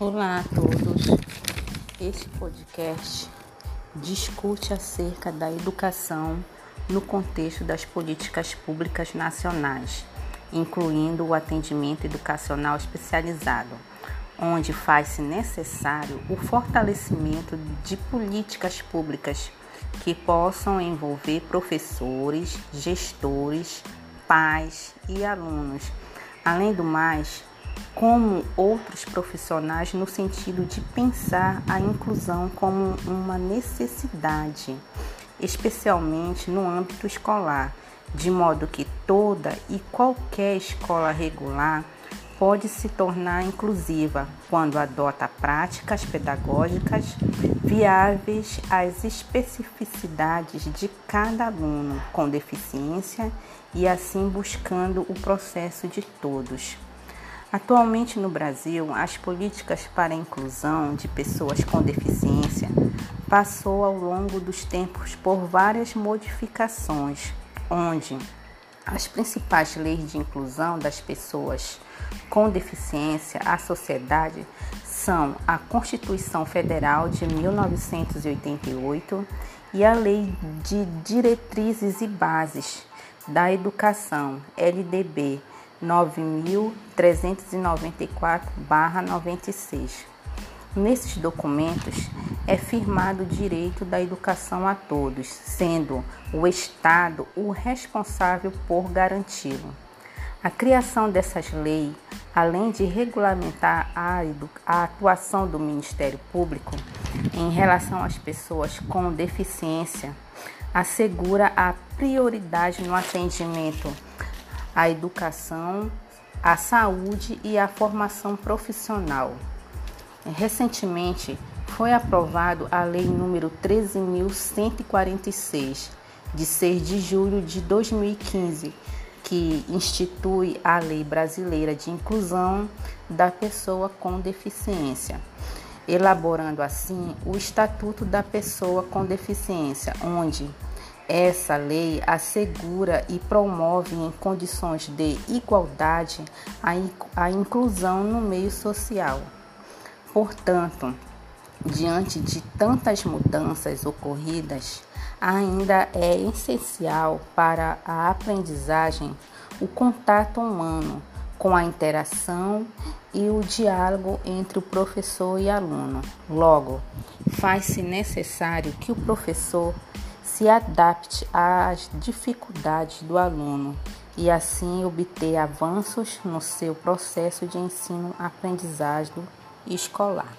Olá a todos. Este podcast discute acerca da educação no contexto das políticas públicas nacionais, incluindo o atendimento educacional especializado, onde faz-se necessário o fortalecimento de políticas públicas que possam envolver professores, gestores, pais e alunos. Além do mais, como outros profissionais no sentido de pensar a inclusão como uma necessidade, especialmente no âmbito escolar, de modo que toda e qualquer escola regular pode se tornar inclusiva quando adota práticas pedagógicas viáveis às especificidades de cada aluno com deficiência e assim buscando o processo de todos. Atualmente no Brasil, as políticas para a inclusão de pessoas com deficiência passou ao longo dos tempos por várias modificações, onde as principais leis de inclusão das pessoas com deficiência à sociedade são a Constituição Federal de 1988 e a Lei de Diretrizes e Bases da Educação, LDB 9394-96. Nesses documentos é firmado o direito da educação a todos, sendo o Estado o responsável por garanti-lo. A criação dessas leis, além de regulamentar a, a atuação do Ministério Público em relação às pessoas com deficiência, assegura a prioridade no atendimento a educação, a saúde e a formação profissional. Recentemente foi aprovado a Lei número 13.146, de 6 de julho de 2015, que institui a Lei Brasileira de Inclusão da Pessoa com Deficiência, elaborando assim o Estatuto da Pessoa com Deficiência, onde essa lei assegura e promove em condições de igualdade a inclusão no meio social. Portanto, diante de tantas mudanças ocorridas, ainda é essencial para a aprendizagem o contato humano com a interação e o diálogo entre o professor e aluno. Logo, faz-se necessário que o professor se adapte às dificuldades do aluno e assim obter avanços no seu processo de ensino-aprendizagem escolar.